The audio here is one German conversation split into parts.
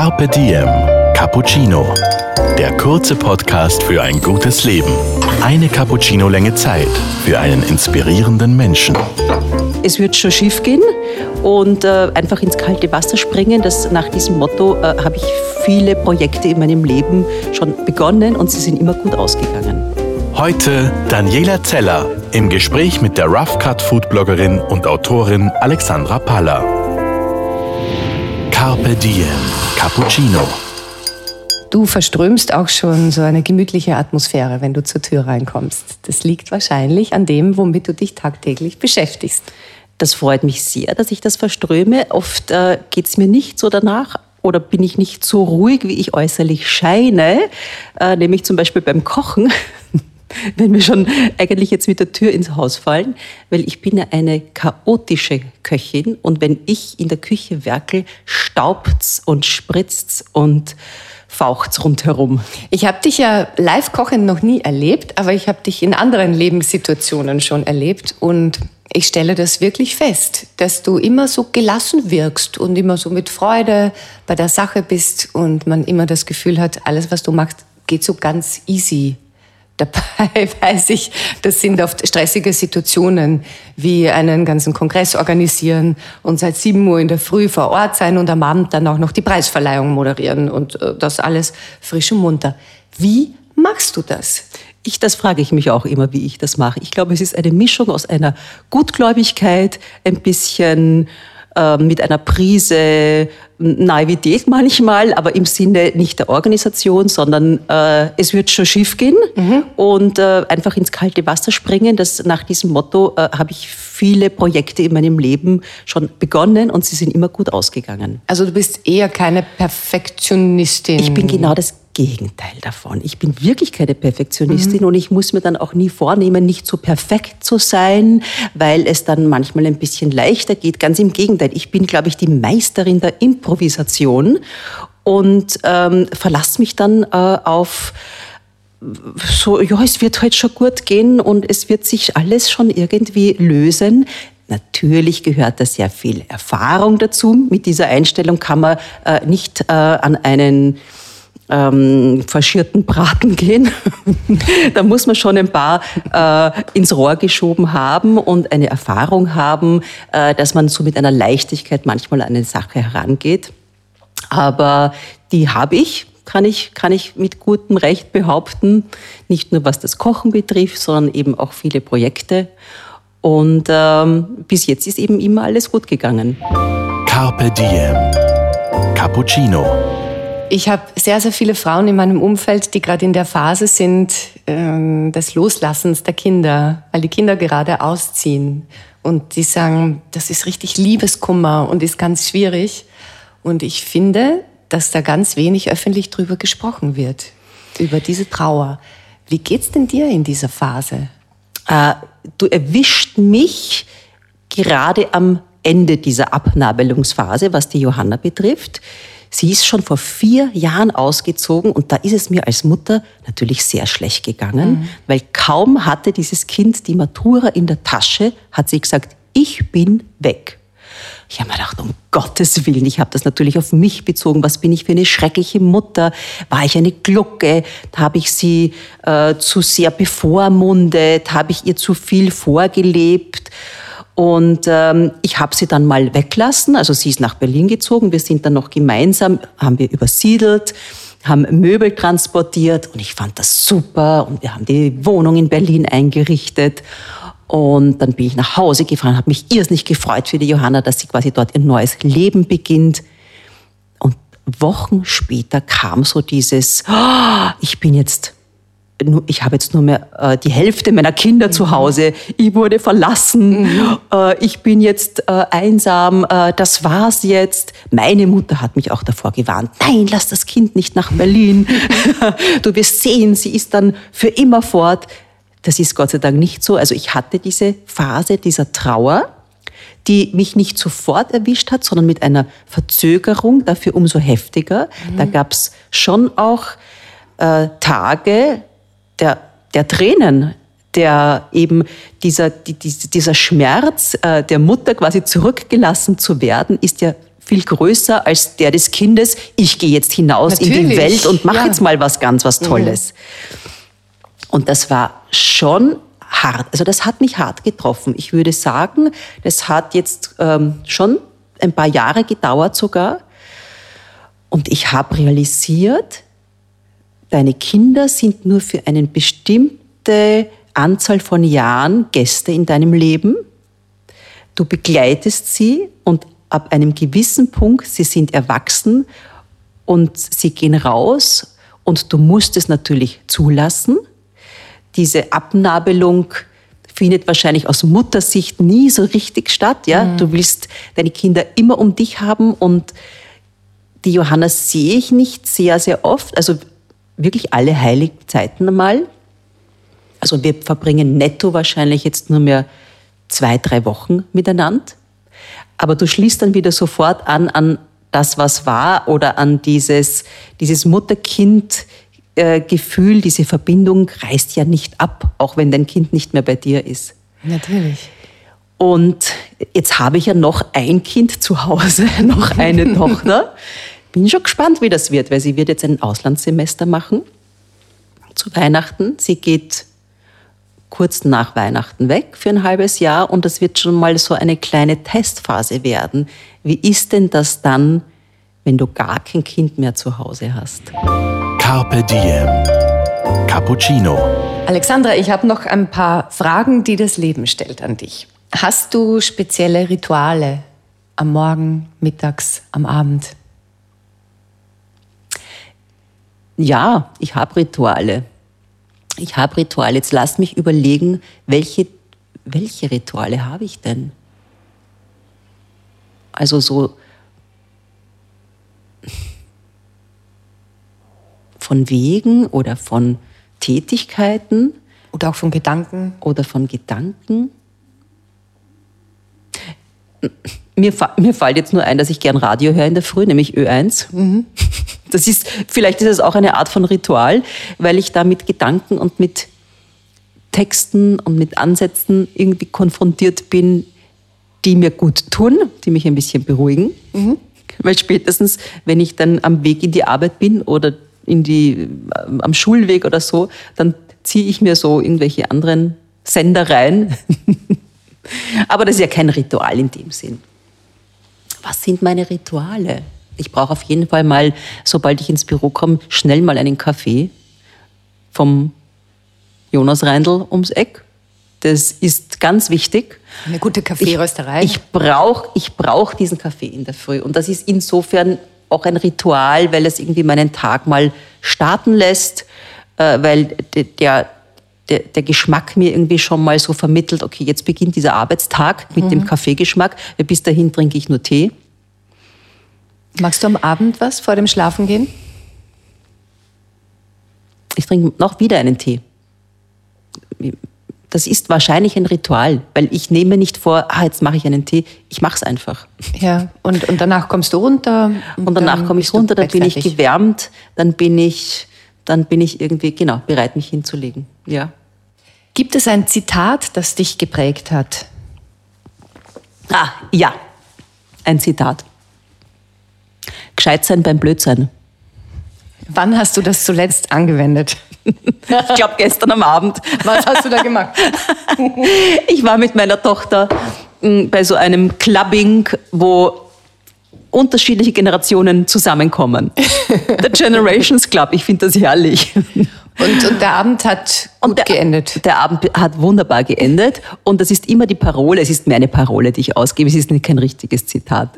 Carpe Diem Cappuccino. Der kurze Podcast für ein gutes Leben. Eine Cappuccino-Länge Zeit für einen inspirierenden Menschen. Es wird schon schief gehen und äh, einfach ins kalte Wasser springen. Das, nach diesem Motto äh, habe ich viele Projekte in meinem Leben schon begonnen und sie sind immer gut ausgegangen. Heute Daniela Zeller im Gespräch mit der Rough Cut Food Bloggerin und Autorin Alexandra Paller. Carpe Diem Cappuccino. Du verströmst auch schon so eine gemütliche Atmosphäre, wenn du zur Tür reinkommst. Das liegt wahrscheinlich an dem, womit du dich tagtäglich beschäftigst. Das freut mich sehr, dass ich das verströme. Oft äh, geht es mir nicht so danach, oder bin ich nicht so ruhig, wie ich äußerlich scheine, äh, nämlich zum Beispiel beim Kochen. wenn wir schon eigentlich jetzt mit der Tür ins Haus fallen, weil ich bin ja eine chaotische Köchin und wenn ich in der Küche werkel, staubt's und spritzt's und faucht's rundherum. Ich habe dich ja live kochen noch nie erlebt, aber ich habe dich in anderen Lebenssituationen schon erlebt und ich stelle das wirklich fest, dass du immer so gelassen wirkst und immer so mit Freude bei der Sache bist und man immer das Gefühl hat, alles, was du machst, geht so ganz easy Dabei weiß ich, das sind oft stressige Situationen, wie einen ganzen Kongress organisieren und seit sieben Uhr in der Früh vor Ort sein und am Abend dann auch noch die Preisverleihung moderieren und äh, das alles frisch und munter. Wie machst du das? Ich, das frage ich mich auch immer, wie ich das mache. Ich glaube, es ist eine Mischung aus einer Gutgläubigkeit, ein bisschen äh, mit einer Prise Naivität manchmal, aber im Sinne nicht der Organisation, sondern äh, es wird schon schief gehen mhm. und äh, einfach ins kalte Wasser springen. Das, nach diesem Motto äh, habe ich viele Projekte in meinem Leben schon begonnen und sie sind immer gut ausgegangen. Also du bist eher keine Perfektionistin. Ich bin genau das Gegenteil davon. Ich bin wirklich keine Perfektionistin mhm. und ich muss mir dann auch nie vornehmen, nicht so perfekt zu sein, weil es dann manchmal ein bisschen leichter geht. Ganz im Gegenteil, ich bin, glaube ich, die Meisterin der Improvisation und ähm, verlasse mich dann äh, auf so, ja, es wird heute halt schon gut gehen und es wird sich alles schon irgendwie lösen. Natürlich gehört da sehr viel Erfahrung dazu. Mit dieser Einstellung kann man äh, nicht äh, an einen ähm, faschierten Braten gehen. da muss man schon ein paar äh, ins Rohr geschoben haben und eine Erfahrung haben, äh, dass man so mit einer Leichtigkeit manchmal an eine Sache herangeht. Aber die habe ich, kann ich, kann ich mit gutem Recht behaupten. Nicht nur was das Kochen betrifft, sondern eben auch viele Projekte. Und ähm, bis jetzt ist eben immer alles gut gegangen. Carpe Diem. Cappuccino ich habe sehr, sehr viele Frauen in meinem Umfeld, die gerade in der Phase sind äh, des Loslassens der Kinder, weil die Kinder gerade ausziehen. Und die sagen, das ist richtig Liebeskummer und ist ganz schwierig. Und ich finde, dass da ganz wenig öffentlich drüber gesprochen wird, über diese Trauer. Wie geht's denn dir in dieser Phase? Äh, du erwischt mich gerade am Ende dieser Abnabelungsphase, was die Johanna betrifft. Sie ist schon vor vier Jahren ausgezogen und da ist es mir als Mutter natürlich sehr schlecht gegangen, mhm. weil kaum hatte dieses Kind die Matura in der Tasche, hat sie gesagt, ich bin weg. Ich habe mir gedacht, um Gottes Willen, ich habe das natürlich auf mich bezogen. Was bin ich für eine schreckliche Mutter? War ich eine Glucke? Habe ich sie äh, zu sehr bevormundet? Habe ich ihr zu viel vorgelebt? Und ähm, ich habe sie dann mal weglassen. Also sie ist nach Berlin gezogen. Wir sind dann noch gemeinsam, haben wir übersiedelt, haben Möbel transportiert und ich fand das super. Und wir haben die Wohnung in Berlin eingerichtet. Und dann bin ich nach Hause gefahren, habe mich irrsinnig gefreut für die Johanna, dass sie quasi dort ihr neues Leben beginnt. Und Wochen später kam so dieses, oh, ich bin jetzt ich habe jetzt nur mehr äh, die Hälfte meiner Kinder mhm. zu Hause. Ich wurde verlassen. Mhm. Äh, ich bin jetzt äh, einsam. Äh, das war's jetzt. Meine Mutter hat mich auch davor gewarnt. Nein, lass das Kind nicht nach Berlin. du wirst sehen, sie ist dann für immer fort. Das ist Gott sei Dank nicht so. Also ich hatte diese Phase dieser Trauer, die mich nicht sofort erwischt hat, sondern mit einer Verzögerung, dafür umso heftiger. Mhm. Da gab's schon auch äh, Tage, der, der Tränen, der eben dieser, die, dieser Schmerz äh, der Mutter quasi zurückgelassen zu werden, ist ja viel größer als der des Kindes. Ich gehe jetzt hinaus in die Natürlich, Welt und mache ja. jetzt mal was ganz was Tolles. Und das war schon hart. Also das hat mich hart getroffen. Ich würde sagen, das hat jetzt ähm, schon ein paar Jahre gedauert sogar. Und ich habe realisiert, deine Kinder sind nur für eine bestimmte Anzahl von Jahren Gäste in deinem Leben. Du begleitest sie und ab einem gewissen Punkt, sie sind erwachsen und sie gehen raus und du musst es natürlich zulassen. Diese Abnabelung findet wahrscheinlich aus Muttersicht nie so richtig statt. Ja? Du willst deine Kinder immer um dich haben und die Johanna sehe ich nicht sehr, sehr oft. Also wirklich alle heiligen Zeiten einmal. Also wir verbringen netto wahrscheinlich jetzt nur mehr zwei, drei Wochen miteinander. Aber du schließt dann wieder sofort an an das, was war oder an dieses, dieses Mutter-Kind-Gefühl, diese Verbindung reißt ja nicht ab, auch wenn dein Kind nicht mehr bei dir ist. Natürlich. Und jetzt habe ich ja noch ein Kind zu Hause, noch eine Tochter. Bin schon gespannt, wie das wird, weil sie wird jetzt ein Auslandssemester machen zu Weihnachten. Sie geht kurz nach Weihnachten weg für ein halbes Jahr und das wird schon mal so eine kleine Testphase werden. Wie ist denn das dann, wenn du gar kein Kind mehr zu Hause hast? Carpe Diem. Cappuccino. Alexandra, ich habe noch ein paar Fragen, die das Leben stellt an dich. Hast du spezielle Rituale am Morgen, mittags, am Abend? Ja, ich habe Rituale. Ich habe Rituale. Jetzt lass mich überlegen, welche, welche Rituale habe ich denn? Also so von Wegen oder von Tätigkeiten Oder auch von Gedanken? oder von Gedanken. Mir, fa mir fällt jetzt nur ein, dass ich gern Radio höre in der Früh, nämlich Ö1. Das ist, vielleicht ist es auch eine Art von Ritual, weil ich da mit Gedanken und mit Texten und mit Ansätzen irgendwie konfrontiert bin, die mir gut tun, die mich ein bisschen beruhigen. Weil spätestens, wenn ich dann am Weg in die Arbeit bin oder in die, ähm, am Schulweg oder so, dann ziehe ich mir so irgendwelche anderen Sender rein. Aber das ist ja kein Ritual in dem Sinn. Was sind meine Rituale? Ich brauche auf jeden Fall mal, sobald ich ins Büro komme, schnell mal einen Kaffee vom Jonas Reindl ums Eck. Das ist ganz wichtig. Eine gute Kaffeerösterei? Ich brauche ich brauch diesen Kaffee in der Früh. Und das ist insofern auch ein Ritual, weil es irgendwie meinen Tag mal starten lässt, äh, weil de- der, der, der Geschmack mir irgendwie schon mal so vermittelt, okay, jetzt beginnt dieser Arbeitstag mit dem Kaffeegeschmack. Bis dahin trinke ich nur Tee. Magst du am Abend was vor dem Schlafengehen? Ich trinke noch wieder einen Tee. Das ist wahrscheinlich ein Ritual, weil ich nehme nicht vor, ah, jetzt mache ich einen Tee. Ich mache es einfach. Ja, und, und danach kommst du runter. Und danach dann komme ich runter, dann bin ich gewärmt, dann bin ich, dann bin ich irgendwie, genau, bereit, mich hinzulegen. Ja. Gibt es ein Zitat, das dich geprägt hat? Ah, ja. Ein Zitat. Gescheit sein beim Blödsein. Wann hast du das zuletzt angewendet? Ich glaube, gestern am Abend. Was hast du da gemacht? Ich war mit meiner Tochter mh, bei so einem Clubbing, wo unterschiedliche Generationen zusammenkommen. Der Generations Club, ich finde das herrlich. Und, und der Abend hat gut der, geendet. Der Abend hat wunderbar geendet und das ist immer die Parole, es ist mehr eine Parole, die ich ausgebe, es ist nicht kein richtiges Zitat.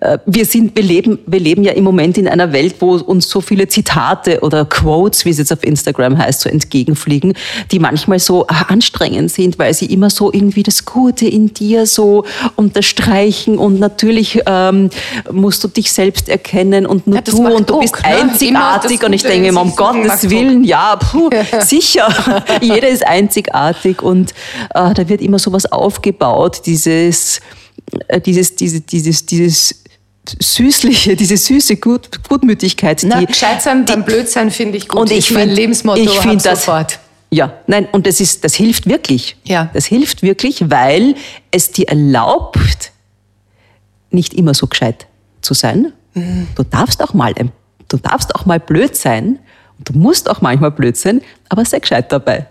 Äh, Wir, sind, wir, leben, wir leben ja im Moment in einer Welt, wo uns so viele Zitate oder Quotes, wie es jetzt auf Instagram heißt, so entgegenfliegen, die manchmal so anstrengend sind, weil sie immer so irgendwie das Gute in dir so unterstreichen und natürlich ähm, musst du dich selbst erkennen und nur Ja, du und du Druck, bist ne? Immer einzigartig und ich denke mir, um Gottes Druck. Willen, ja, puh, sicher. Jeder ist einzigartig und äh, da wird immer sowas aufgebaut, dieses, äh, dieses, diese, dieses, dieses süßliche, diese süße Gut, Gutmütigkeit. Na, die, gescheit sein beim Blödsein finde ich gut. und ich ist mein find- Lebensmotto ich find das- sofort. Ja, nein, und das ist, das hilft wirklich. Ja. Das hilft wirklich, weil es dir erlaubt, nicht immer so gescheit zu sein. Mhm. Du darfst auch mal, du darfst auch mal blöd sein. Du musst auch manchmal blöd sein, aber sei gescheit dabei.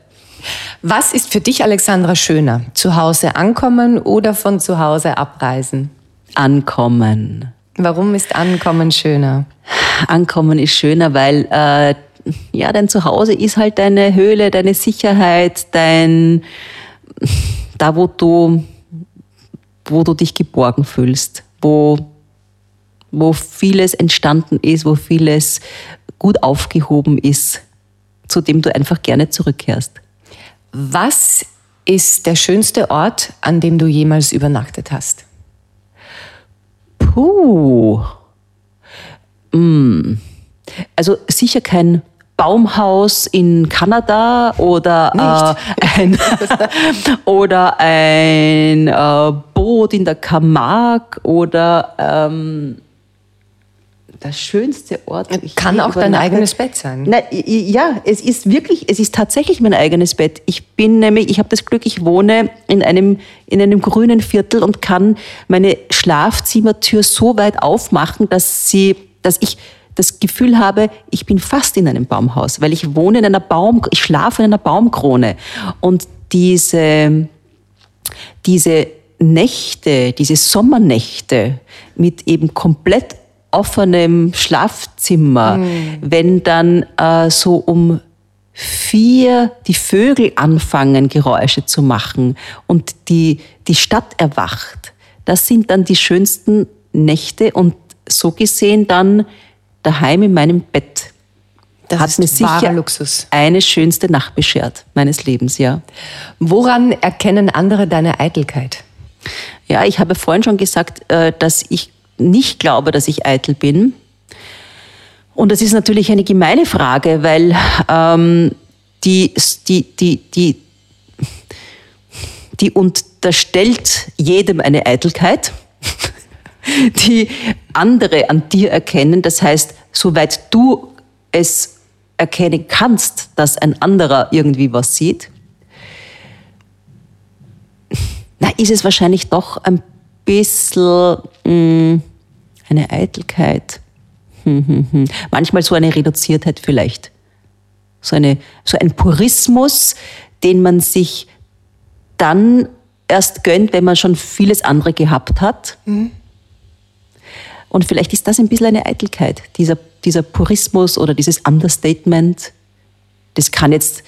Was ist für dich, Alexandra, schöner? Zu Hause ankommen oder von zu Hause abreisen? Ankommen. Warum ist Ankommen schöner? Ankommen ist schöner, weil äh, ja, dein Zuhause ist halt deine Höhle, deine Sicherheit, dein da, wo du, wo du dich geborgen fühlst, wo, wo vieles entstanden ist, wo vieles gut aufgehoben ist, zu dem du einfach gerne zurückkehrst. Was ist der schönste Ort, an dem du jemals übernachtet hast? Puh. Mm. Also sicher kein Baumhaus in Kanada oder, äh, ein, oder ein äh, Boot in der Camargue oder ähm, der schönste Ort. Kann auch dein eigenes Bett sein. Na, ja, es ist wirklich, es ist tatsächlich mein eigenes Bett. Ich bin nämlich, ich habe das Glück, ich wohne in einem, in einem grünen Viertel und kann meine Schlafzimmertür so weit aufmachen, dass sie, dass ich das Gefühl habe, ich bin fast in einem Baumhaus, weil ich wohne in einer Baum, ich schlafe in einer Baumkrone. Und diese, diese Nächte, diese Sommernächte mit eben komplett offenem Schlafzimmer, mhm. wenn dann äh, so um vier die Vögel anfangen, Geräusche zu machen und die, die Stadt erwacht, das sind dann die schönsten Nächte und so gesehen dann daheim in meinem Bett. Das hat mir sicher Luxus. eine schönste Nacht beschert meines Lebens, ja. Woran erkennen andere deine Eitelkeit? Ja, ich habe vorhin schon gesagt, äh, dass ich nicht glaube, dass ich eitel bin. Und das ist natürlich eine gemeine Frage, weil ähm, die, die, die, die, die unterstellt jedem eine Eitelkeit. die andere an dir erkennen. Das heißt, soweit du es erkennen kannst, dass ein anderer irgendwie was sieht, na, ist es wahrscheinlich doch ein bisschen mh, hm, eine Eitelkeit. Hm, hm, hm. Manchmal so eine Reduziertheit vielleicht. So, eine, so ein Purismus, den man sich dann erst gönnt, wenn man schon vieles andere gehabt hat. Mhm. Und vielleicht ist das ein bisschen eine Eitelkeit, dieser, dieser Purismus oder dieses Understatement. Das kann jetzt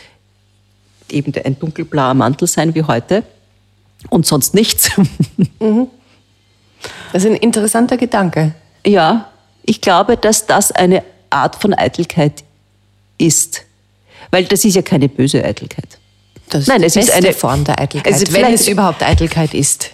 eben ein dunkelblauer Mantel sein wie heute und sonst nichts. Mhm. Das ist ein interessanter Gedanke. Ja, ich glaube, dass das eine Art von Eitelkeit ist. Weil das ist ja keine böse Eitelkeit. Das ist Nein, es ist eine Form der Eitelkeit, also wenn es überhaupt Eitelkeit ist.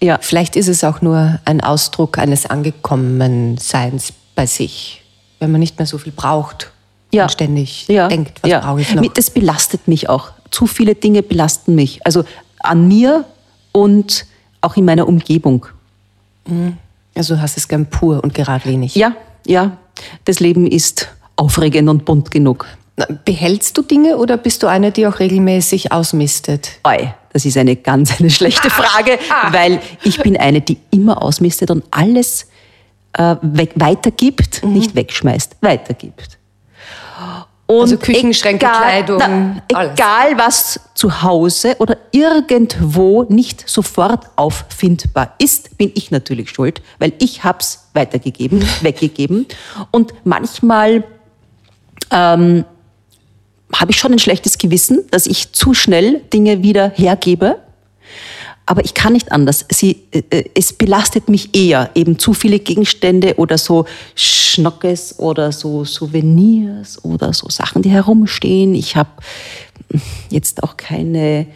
Ja. Vielleicht ist es auch nur ein Ausdruck eines Angekommenseins bei sich, wenn man nicht mehr so viel braucht ja. und ständig ja. denkt, was ja. brauche ich noch. Das belastet mich auch. Zu viele Dinge belasten mich. Also an mir und auch in meiner Umgebung. Mhm. Also du hast es gern pur und geradlinig. Ja, ja. Das Leben ist aufregend und bunt genug. Behältst du Dinge oder bist du eine, die auch regelmäßig ausmistet? Oi, das ist eine ganz eine schlechte. Frage, ah, ah. weil ich bin eine, die immer ausmistet und alles äh, weitergibt, mhm. nicht wegschmeißt, weitergibt. Und also Küchenschränke, egal, Kleidung, na, egal was zu Hause oder irgendwo nicht sofort auffindbar ist, bin ich natürlich schuld, weil ich hab's weitergegeben, weggegeben. Und manchmal ähm, habe ich schon ein schlechtes Gewissen, dass ich zu schnell Dinge wieder hergebe. Aber ich kann nicht anders. Sie, äh, es belastet mich eher, eben zu viele Gegenstände oder so Schnockes oder so Souvenirs oder so Sachen, die herumstehen. Ich habe jetzt auch keine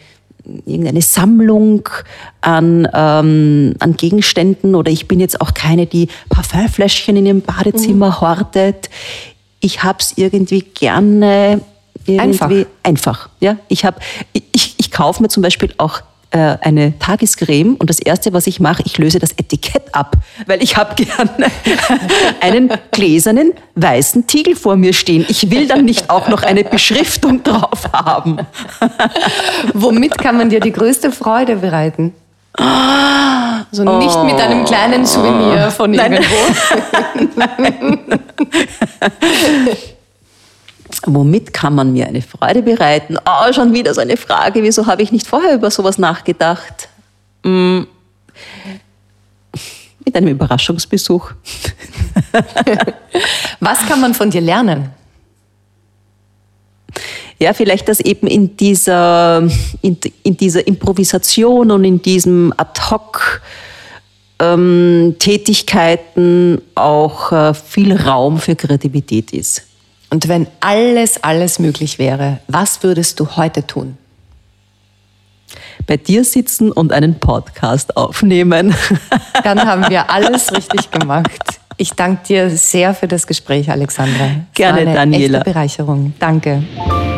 irgendeine Sammlung an, ähm, an Gegenständen oder ich bin jetzt auch keine, die Parfümfläschchen in ihrem Badezimmer mhm. hortet. Ich habe es irgendwie gerne irgendwie einfach. einfach ja, ich habe, ich, ich kaufe mir zum Beispiel auch äh, eine Tagescreme und das erste, was ich mache, ich löse das Etikett ab, weil ich habe gerne einen gläsernen weißen Tiegel vor mir stehen. Ich will dann nicht auch noch eine Beschriftung drauf haben. Womit kann man dir die größte Freude bereiten? Also nicht oh. mit einem kleinen Souvenir von Nein. irgendwo. Womit kann man mir eine Freude bereiten? Oh, schon wieder so eine Frage. Wieso habe ich nicht vorher über sowas nachgedacht? Hm. Mit einem Überraschungsbesuch. Was kann man von dir lernen? Ja, vielleicht, dass eben in dieser, in, in dieser Improvisation und in diesem Ad-Hoc ähm, Tätigkeiten auch äh, viel Raum für Kreativität ist. Und wenn alles, alles möglich wäre, was würdest du heute tun? Bei dir sitzen und einen Podcast aufnehmen. Dann haben wir alles richtig gemacht. Ich danke dir sehr für das Gespräch, Alexandra. Es Gerne, war eine Daniela. Echte Bereicherung. Danke.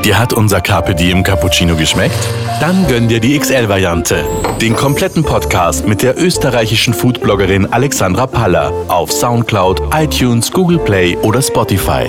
Dir hat unser Carpe Diem Cappuccino geschmeckt? Dann gönn dir die XL-Variante. Den kompletten Podcast mit der österreichischen Foodbloggerin Alexandra Paller auf Soundcloud, iTunes, Google Play oder Spotify.